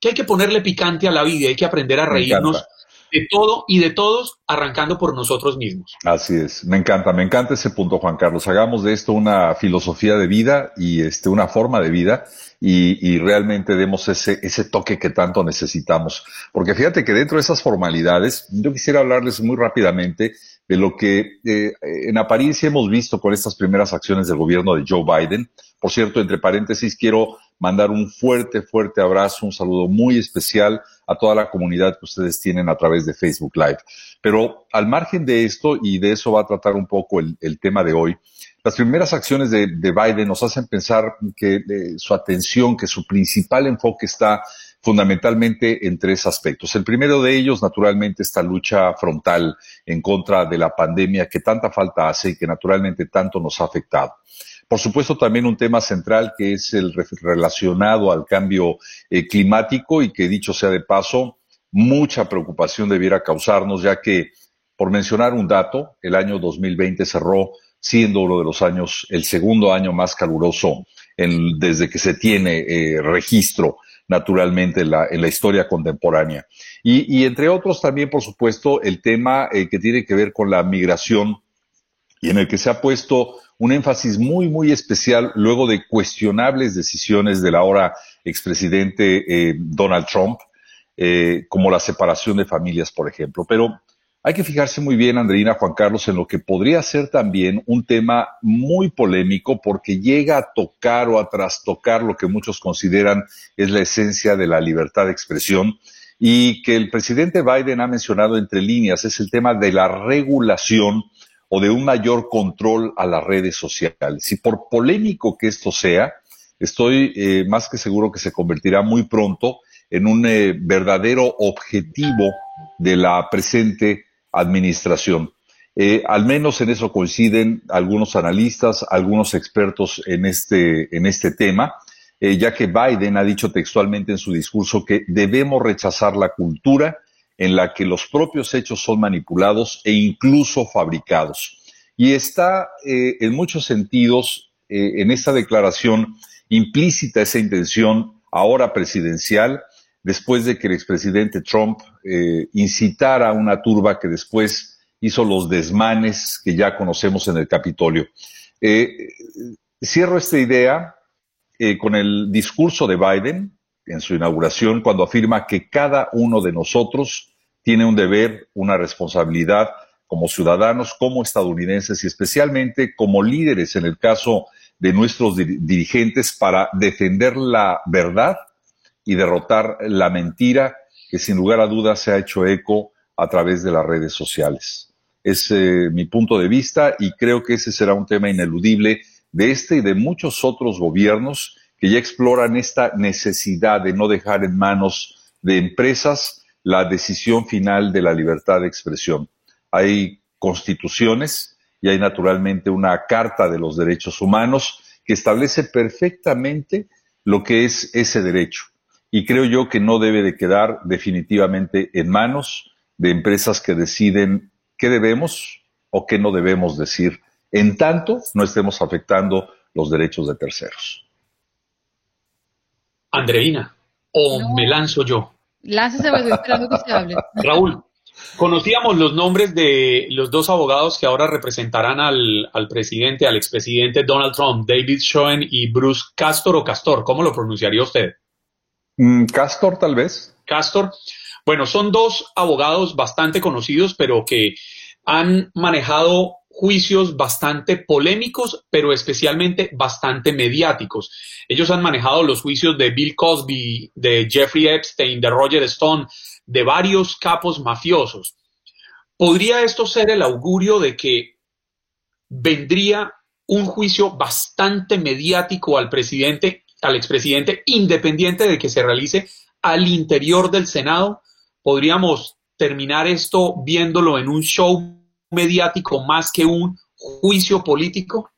que hay que ponerle picante a la vida, hay que aprender a reírnos de todo y de todos, arrancando por nosotros mismos. Así es, me encanta, me encanta ese punto, Juan Carlos. Hagamos de esto una filosofía de vida y este, una forma de vida y, realmente demos ese, ese toque que tanto necesitamos. Porque fíjate que dentro de esas formalidades, yo quisiera hablarles muy rápidamente de lo que eh, en apariencia hemos visto con estas primeras acciones del gobierno de Joe Biden. Por cierto, entre paréntesis, quiero mandar un fuerte, fuerte abrazo, un saludo muy especial a toda la comunidad que ustedes tienen a través de Facebook Live. Pero al margen de esto, y de eso va a tratar un poco el, tema de hoy, las primeras acciones de, Biden nos hacen pensar que eh, su atención, que su principal enfoque está fundamentalmente en tres aspectos. El primero de ellos, naturalmente, esta lucha frontal en contra de la pandemia que tanta falta hace y que naturalmente tanto nos ha afectado. Por supuesto, también un tema central que es el relacionado al cambio eh, climático y que, dicho sea de paso, mucha preocupación debiera causarnos, ya que, por mencionar un dato, el año 2020 cerró siendo uno de los años, el segundo año más caluroso desde que se tiene eh, registro naturalmente en la, en la historia contemporánea. Y, y, entre otros también, por supuesto, el tema eh, que tiene que ver con la migración y en el que se ha puesto un énfasis muy, muy especial luego de cuestionables decisiones del ahora expresidente eh, Donald Trump, eh, como la separación de familias, por ejemplo. Pero hay que fijarse muy bien, Andreina, Juan Carlos, en lo que podría ser también un tema muy polémico porque llega a tocar o a trastocar lo que muchos consideran es la esencia de la libertad de expresión y que el presidente Biden ha mencionado entre líneas es el tema de la regulación o de un mayor control a las redes sociales. Y por polémico que esto sea, estoy eh, más que seguro que se convertirá muy pronto en un eh, verdadero objetivo de la presente administración. Eh, al menos en eso coinciden algunos analistas, algunos expertos en este, en este tema, eh, ya que Biden ha dicho textualmente en su discurso que debemos rechazar la cultura en la que los propios hechos son manipulados e incluso fabricados. Y está eh, en muchos sentidos en esta declaración implícita esa intención ahora presidencial después de que el expresidente Trump eh, incitara a una turba que después hizo los desmanes que ya conocemos en el Capitolio. Eh, cierro esta idea eh, con el discurso de Biden en su inauguración cuando afirma que cada uno de nosotros tiene un deber, una responsabilidad como ciudadanos, como estadounidenses y especialmente como líderes en el caso de nuestros dirigentes para defender la verdad y derrotar la mentira que sin lugar a dudas se ha hecho eco a través de las redes sociales. Es eh, mi punto de vista y creo que ese será un tema ineludible de este y de muchos otros gobiernos que ya exploran esta necesidad de no dejar en manos de empresas la decisión final de la libertad de expresión. Hay constituciones y hay naturalmente una Carta de los Derechos Humanos que establece perfectamente lo que es ese derecho y creo yo que no debe de quedar definitivamente en manos de empresas que deciden qué debemos o qué no debemos decir, en tanto no estemos afectando los derechos de terceros. Andreina, o me lanzo yo. Láncese, estoy esperando que se hable. Raúl, Conocíamos los nombres de los dos abogados que ahora representarán al, al presidente, al expresidente Donald Trump, David Schoen y Bruce Castor o Castor. ¿Cómo lo pronunciaría usted? Mm, Castor, tal vez. Castor. Bueno, son dos abogados bastante conocidos, pero que han manejado juicios bastante polémicos, pero especialmente bastante mediáticos. Ellos han manejado los juicios de Bill Cosby, de Jeffrey Epstein, de Roger Stone, de varios capos mafiosos. ¿Podría esto ser el augurio de que vendría un juicio bastante mediático al presidente, al expresidente, independiente de que se realice al interior del Senado? ¿Podríamos terminar esto viéndolo en un show mediático más que un juicio político?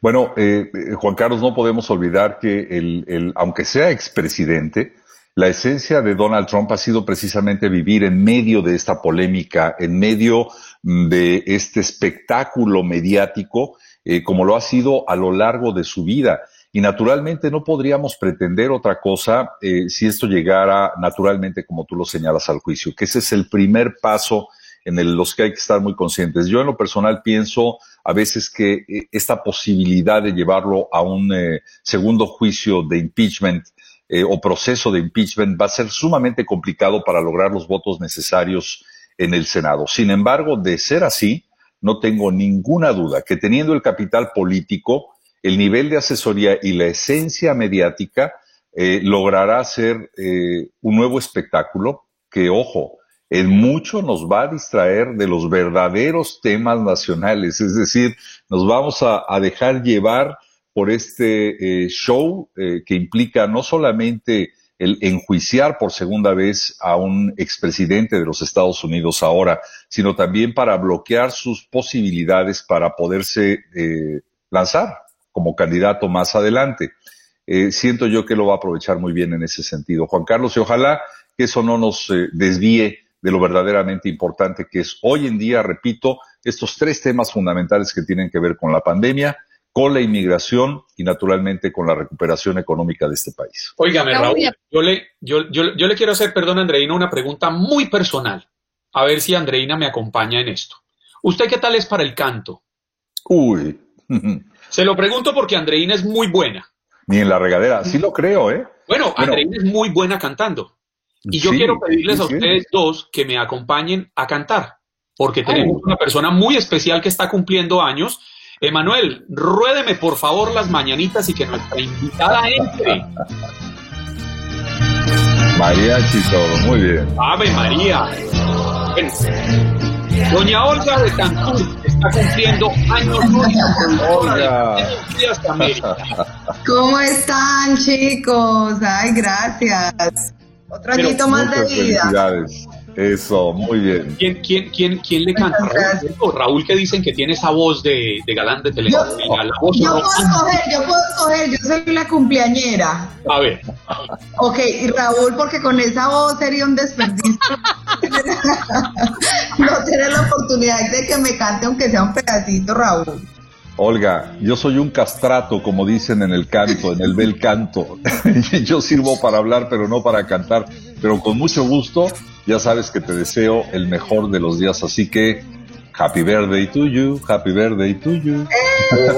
Bueno, eh, Juan Carlos, no podemos olvidar que el, aunque sea expresidente, la esencia de Donald Trump ha sido precisamente vivir en medio de esta polémica, en medio mm, de este espectáculo mediático, eh, como lo ha sido a lo largo de su vida. Y naturalmente no podríamos pretender otra cosa si esto llegara naturalmente, como tú lo señalas, al juicio, que ese es el primer paso en los que hay que estar muy conscientes. Yo en lo personal pienso a veces que eh, esta posibilidad de llevarlo a un eh, segundo juicio de impeachment eh, o proceso de impeachment va a ser sumamente complicado para lograr los votos necesarios en el Senado. Sin embargo, de ser así, no tengo ninguna duda que teniendo el capital político, el nivel de asesoría y la esencia mediática, logrará ser un nuevo espectáculo que, ojo, en mucho nos va a distraer de los verdaderos temas nacionales, es decir, nos vamos a, dejar llevar por este eh, show eh, que implica no solamente el enjuiciar por segunda vez a un expresidente de los Estados Unidos ahora, sino también para bloquear sus posibilidades para poderse eh, lanzar como candidato más adelante. siento yo que lo va a aprovechar muy bien en ese sentido. Juan Carlos, y ojalá que eso no nos desvíe de lo verdaderamente importante que es hoy en día, repito, estos tres temas fundamentales que tienen que ver con la pandemia, con la inmigración y naturalmente con la recuperación económica de este país. Óigame, Raúl, yo le, yo, yo, yo le quiero hacer, perdón, Andreina, una pregunta muy personal. A ver si Andreina me acompaña en esto. ¿Usted qué tal es para el canto? Uy. Se lo pregunto porque Andreina es muy buena. Ni en la regadera, sí lo creo, ¿eh? Bueno, Andreina es muy buena cantando. Y yo quiero pedirles a ustedes dos que me acompañen a cantar, porque tenemos una persona muy especial que está cumpliendo años. Emanuel, ruédeme por favor las mañanitas y que nuestra invitada entre. María todo, muy bien. Ave María. Doña Olga de Cancún está cumpliendo años. ¿Cómo están, chicos? Ay, gracias. Otro añito más de vida. Eso, muy bien. ¿Quién, quién, quién, quién le canta? Raúl, Raúl, que dicen que tiene esa voz de, de galán de televisión. Yo, yo puedo escoger, yo puedo escoger, yo soy la cumpleañera. A ver. Ok, y Raúl, porque con esa voz sería un desperdicio. no tener la oportunidad de que me cante aunque sea un pedacito, Raúl. Olga, yo soy un castrato, como dicen en el canto, en el bel canto. yo sirvo para hablar, pero no para cantar. Pero con mucho gusto, ya sabes que te deseo el mejor de los días. Así que, happy birthday to you, happy birthday to you.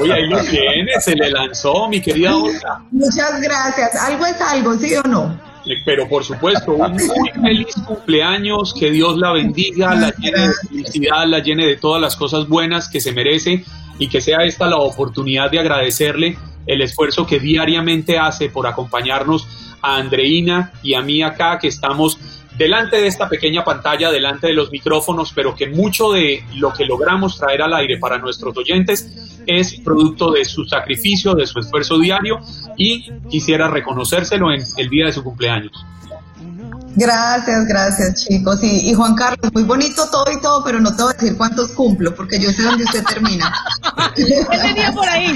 Uy, ahí lo tiene, se le lanzó, mi querida Olga. Muchas gracias. Algo es algo, ¿sí o no? Pero por supuesto, un muy feliz cumpleaños, que Dios la bendiga, la llene de felicidad, la llene de todas las cosas buenas que se merece y que sea esta la oportunidad de agradecerle el esfuerzo que diariamente hace por acompañarnos a Andreina y a mí acá, que estamos delante de esta pequeña pantalla, delante de los micrófonos, pero que mucho de lo que logramos traer al aire para nuestros oyentes es producto de su sacrificio, de su esfuerzo diario y quisiera reconocérselo en el día de su cumpleaños. Gracias, gracias chicos. Y, y, Juan Carlos, muy bonito todo y todo, pero no te voy a decir cuántos cumplo, porque yo sé dónde usted termina. ¿Qué tenía por ahí?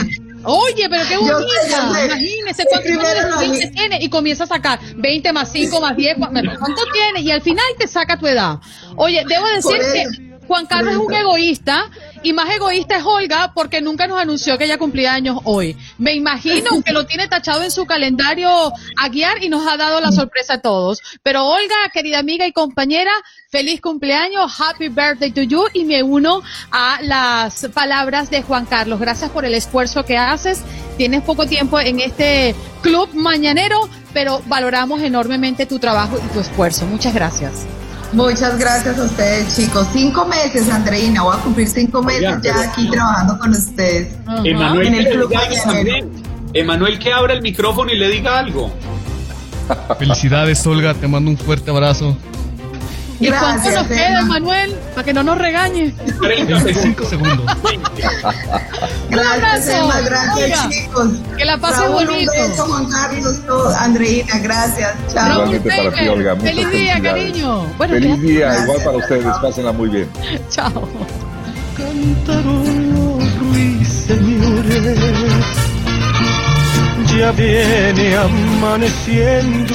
Oye, pero qué bonita. Imagínese cuántos tiene y comienza a sacar 20 más 5 más 10. ¿Cuánto tiene? Y al final te saca tu edad. Oye, debo decir que Juan Carlos es un egoísta Y más egoísta es Olga porque nunca nos anunció que ella cumplía años hoy. Me imagino que lo tiene tachado en su calendario a guiar y nos ha dado la sorpresa a todos. Pero Olga, querida amiga y compañera, feliz cumpleaños, happy birthday to you y me uno a las palabras de Juan Carlos. Gracias por el esfuerzo que haces. Tienes poco tiempo en este club mañanero, pero valoramos enormemente tu trabajo y tu esfuerzo. Muchas gracias. Muchas gracias a ustedes, chicos. Cinco meses, Andreina. Voy a cumplir cinco meses ya aquí trabajando con ustedes. Emanuel, en el club Emanuel, que abra el micrófono y le diga algo. Felicidades, Olga. Te mando un fuerte abrazo. ¿Y cuánto nos queda, Manuel? Para que no nos regañe. 35 segundos. gracias, Emma, gracias, chicos. Que la pasen bonito. Un beso, Juan Carlos, todo. Andreina, gracias. Chao. Igualmente para ti, Olga. Feliz día, cariño. Bueno, Feliz día, gracias. igual para ustedes. Pásenla muy bien. Chao. Cantaron ruiseñores, ya viene amaneciendo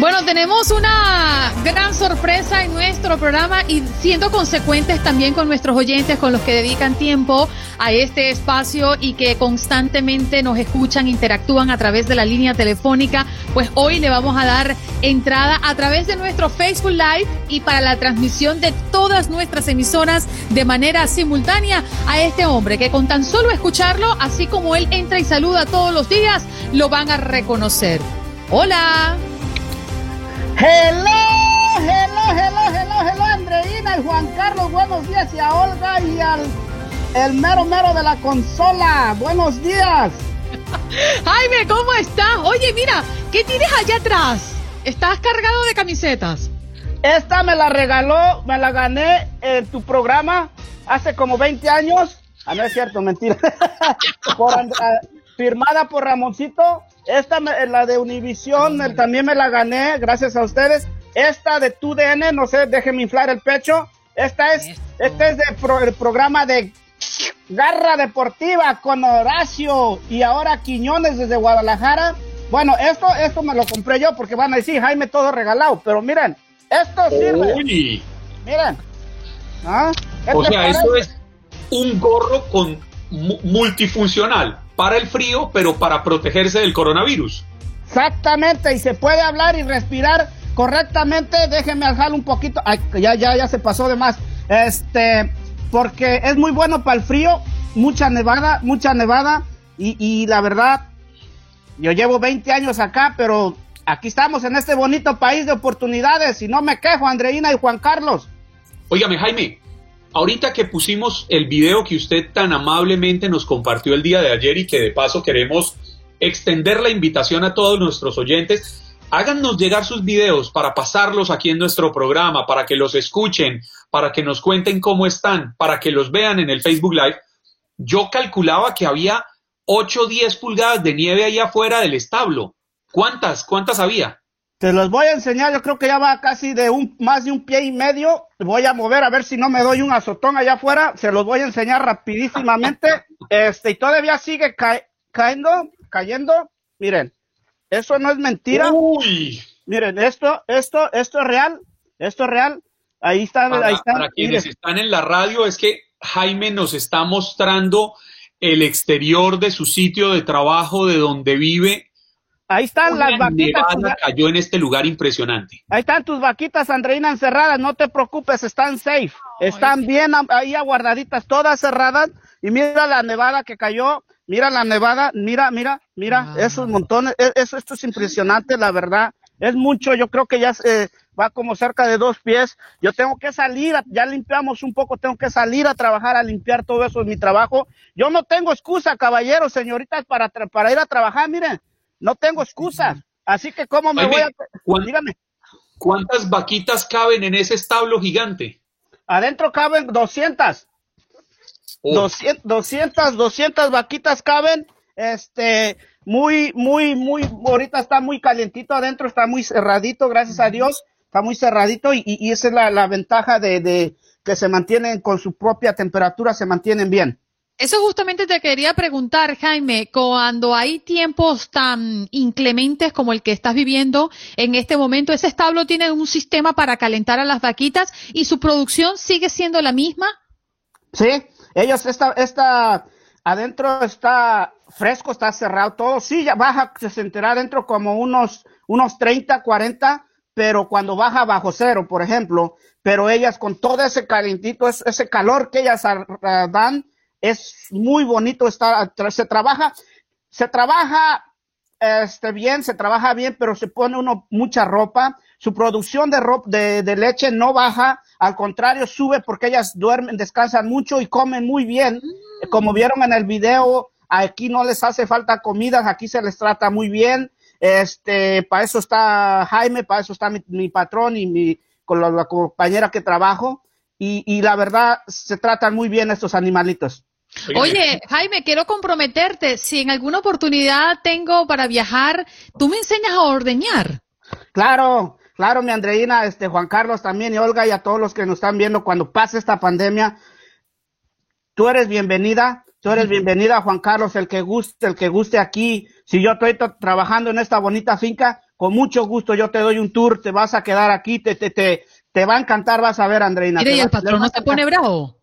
Bueno, tenemos una gran sorpresa en nuestro programa y siendo consecuentes también con nuestros oyentes, con los que dedican tiempo a este espacio y que constantemente nos escuchan, interactúan a través de la línea telefónica, pues hoy le vamos a dar entrada a través de nuestro Facebook Live y para la transmisión de todas nuestras emisoras de manera simultánea a este hombre que con tan solo escucharlo, así como él entra y saluda todos los días, lo van a reconocer. Hola. Hello, hello, hello, hello, hello, Andreina y Juan Carlos, buenos días y a Olga y al el mero mero de la consola, buenos días. Jaime, ¿cómo estás? Oye, mira, ¿qué tienes allá atrás? ¿Estás cargado de camisetas? Esta me la regaló, me la gané en tu programa hace como 20 años. Ah, no es cierto, mentira. firmada por Ramoncito esta, la de Univisión, también me la gané, gracias a ustedes. Esta de TUDN, no sé, déjenme inflar el pecho. Esta es, este es de el programa de Garra Deportiva con Horacio y ahora Quiñones desde Guadalajara. Bueno, esto, esto me lo compré yo porque van a decir, Jaime, todo regalado. Pero miren, esto sirve. Miren. ¿Ah? O sea, esto es un gorro con multifuncional para el frío, pero para protegerse del coronavirus. Exactamente, y se puede hablar y respirar correctamente. Déjenme alejar un poquito. Ay, ya, ya, ya se pasó de más. Este, porque es muy bueno para el frío, mucha nevada, mucha nevada. Y, y la verdad, yo llevo 20 años acá, pero aquí estamos en este bonito país de oportunidades. Y no me quejo, Andreina y Juan Carlos. Óigame, Jaime, Ahorita que pusimos el video que usted tan amablemente nos compartió el día de ayer y que de paso queremos extender la invitación a todos nuestros oyentes, háganos llegar sus videos para pasarlos aquí en nuestro programa, para que los escuchen, para que nos cuenten cómo están, para que los vean en el Facebook Live. Yo calculaba que había 8 o 10 pulgadas de nieve ahí afuera del establo. ¿Cuántas? ¿Cuántas había? Te los voy a enseñar, yo creo que ya va casi de un, más de un pie y medio. Voy a mover a ver si no me doy un azotón allá afuera. Se los voy a enseñar rapidísimamente. Este, y todavía sigue cayendo, cayendo. Miren, eso no es mentira. Uy. Miren, esto, esto, esto es real. Esto es real. Ahí está, ahí está. Para quienes están en la radio, es que Jaime nos está mostrando el exterior de su sitio de trabajo, de donde vive, Ahí están las vaquitas. cayó en este lugar impresionante. Ahí están tus vaquitas, Andreina, encerradas. No te preocupes, están safe. están bien ahí aguardaditas, todas cerradas. Y mira la nevada que cayó. Mira la nevada. Mira, mira, mira. Esos montones. E, eso, esto es impresionante, la verdad. Es mucho. Yo creo que ya eh, va como cerca de dos pies. Yo tengo que salir. ya limpiamos un poco. Tengo que salir a trabajar, a limpiar todo eso. Es mi trabajo. Yo no tengo excusa, caballeros, señoritas, para, para ir a trabajar. Miren no tengo excusa. Así que, ¿cómo me voy a.? Dígame. ¿Cuántas vaquitas caben en ese establo gigante? Adentro caben 200. 200, 200, 200 vaquitas caben. Este, muy, muy, muy, ahorita está muy calientito adentro, está muy cerradito, gracias a Dios, está muy cerradito y, y esa es la, la ventaja de, de que se mantienen con su propia temperatura, se mantienen bien. Eso justamente te quería preguntar, Jaime, cuando hay tiempos tan inclementes como el que estás viviendo en este momento, ¿ese establo tiene un sistema para calentar a las vaquitas y su producción sigue siendo la misma? Sí, ellos, esta, esta, adentro está fresco, está cerrado todo. Sí, ya baja, se sentirá adentro como unos, unos 30, 40, pero cuando baja bajo cero, por ejemplo, pero ellas con todo ese calentito, ese, calor que ellas dan, es muy bonito estar, se trabaja, se trabaja este, bien, se trabaja bien, pero se pone uno mucha ropa. Su producción de, ropa, de, de, leche no baja, al contrario, sube porque ellas duermen, descansan mucho y comen muy bien. Como vieron en el video, aquí no les hace falta comida, aquí se les trata muy bien. Este, para eso está Jaime, para eso está mi, mi patrón y mi, con la, la compañera que trabajo. Y, y la verdad, se tratan muy bien estos animalitos. Oye, Jaime, quiero comprometerte. Si en alguna oportunidad tengo para viajar, ¿tú me enseñas a ordeñar? Claro, claro, mi Andreina, este Juan Carlos también y Olga y a todos los que nos están viendo cuando pase esta pandemia. Tú eres bienvenida, tú eres bienvenida, Juan Carlos, el que guste, el que guste aquí. Si yo estoy trabajando en esta bonita finca, con mucho gusto yo te doy un tour, te vas a quedar aquí, te, te, te, te va a encantar, vas a ver, Andreina. Mire, y el patrón no te pone bravo.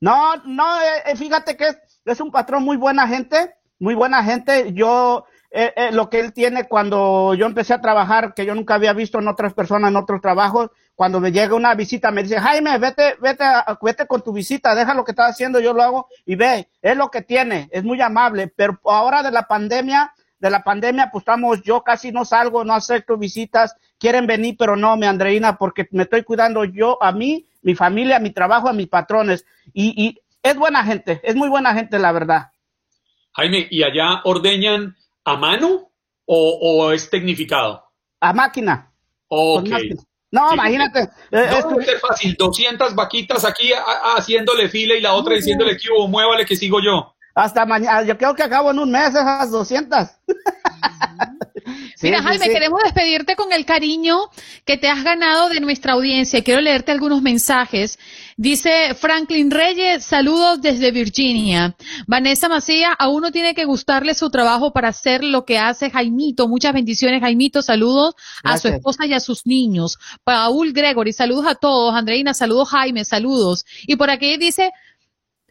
No, no, eh, fíjate que es, es, un patrón muy buena gente, muy buena gente. Yo, eh, eh, lo que él tiene cuando yo empecé a trabajar, que yo nunca había visto en otras personas, en otros trabajos, cuando me llega una visita, me dice, Jaime, vete, vete, vete con tu visita, deja lo que estás haciendo, yo lo hago y ve, es lo que tiene, es muy amable, pero ahora de la pandemia, de la pandemia, pues estamos, yo casi no salgo, no acepto visitas, quieren venir, pero no, mi Andreina, porque me estoy cuidando yo a mí, mi familia, mi trabajo, a mis patrones. Y, y es buena gente, es muy buena gente, la verdad. Jaime, ¿y allá ordeñan a mano o, o es tecnificado? A máquina. Ok. No, sí, imagínate. No, esto... es fácil, 200 vaquitas aquí a, a, haciéndole fila y la otra diciéndole que hubo, muévale que sigo yo. Hasta mañana, yo creo que acabo en un mes esas 200. Sí, Mira, Jaime, sí, sí. queremos despedirte con el cariño que te has ganado de nuestra audiencia. Quiero leerte algunos mensajes. Dice Franklin Reyes, saludos desde Virginia. Vanessa Macía, a uno tiene que gustarle su trabajo para hacer lo que hace Jaimito. Muchas bendiciones, Jaimito. Saludos Gracias. a su esposa y a sus niños. Paul Gregory, saludos a todos. Andreina, saludos Jaime, saludos. Y por aquí dice,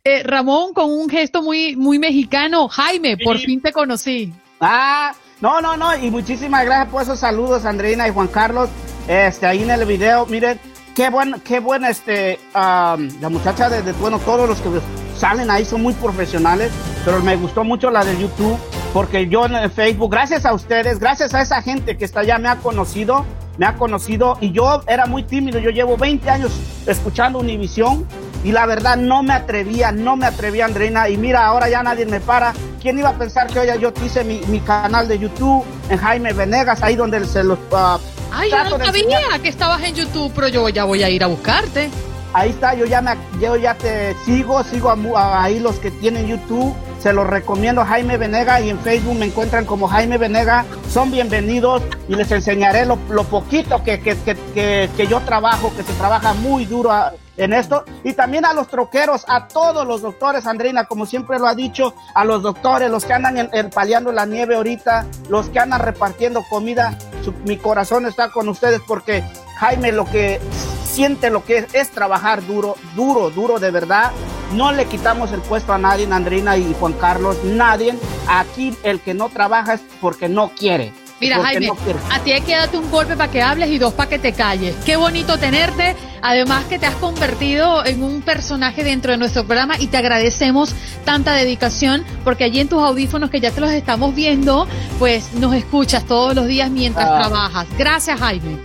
eh, Ramón con un gesto muy, muy mexicano. Jaime, por fin te conocí. Ah, no, no, no, y muchísimas gracias por esos saludos, Andreina y Juan Carlos. Este, ahí en el video, miren, qué buen, qué buena, este, um, la muchacha de, de, bueno, todos los que salen ahí son muy profesionales, pero me gustó mucho la de YouTube, porque yo en Facebook, gracias a ustedes, gracias a esa gente que está allá, me ha conocido, me ha conocido, y yo era muy tímido, yo llevo 20 años escuchando Univisión, y la verdad no me atrevía, no me atrevía, Andreina, y mira, ahora ya nadie me para. ¿Quién iba a pensar que hoy yo hice mi, mi canal de YouTube en Jaime Venegas, ahí donde se los... Uh, Ay, yo no sabía que estabas en YouTube, pero yo ya voy a ir a buscarte. Ahí está, yo ya, me, yo ya te sigo, sigo a, a, ahí los que tienen YouTube, se los recomiendo Jaime Venega y en Facebook me encuentran como Jaime Venega, son bienvenidos y les enseñaré lo, lo poquito que, que, que, que, yo trabajo, que se trabaja muy duro en esto. Y también a los troqueros, a todos los doctores, Andreina, como siempre lo ha dicho, a los doctores, los que andan en, paliando la nieve ahorita, los que andan repartiendo comida, mi corazón está con ustedes porque Jaime lo que siente lo que es, es, trabajar duro, duro, duro de verdad. No le quitamos el puesto a nadie, Andreina y Juan Carlos, nadie. Aquí el que no trabaja es porque no quiere. Mira, Jaime, a ti hay que darte un golpe para que hables y dos para que te calles. Qué bonito tenerte. Además que te has convertido en un personaje dentro de nuestro programa y te agradecemos tanta dedicación porque allí en tus audífonos que ya te los estamos viendo, pues nos escuchas todos los días mientras ah. trabajas. Gracias, Jaime.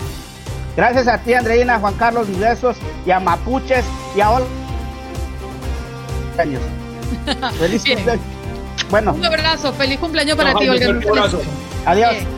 Gracias a ti, Andreina, Juan Carlos, mis besos y a Mapuches y a Ol... años. Feliz cumpleaños. Bueno. Un abrazo, feliz cumpleaños para no, ti, Olga. Un abrazo. Adiós. Bien.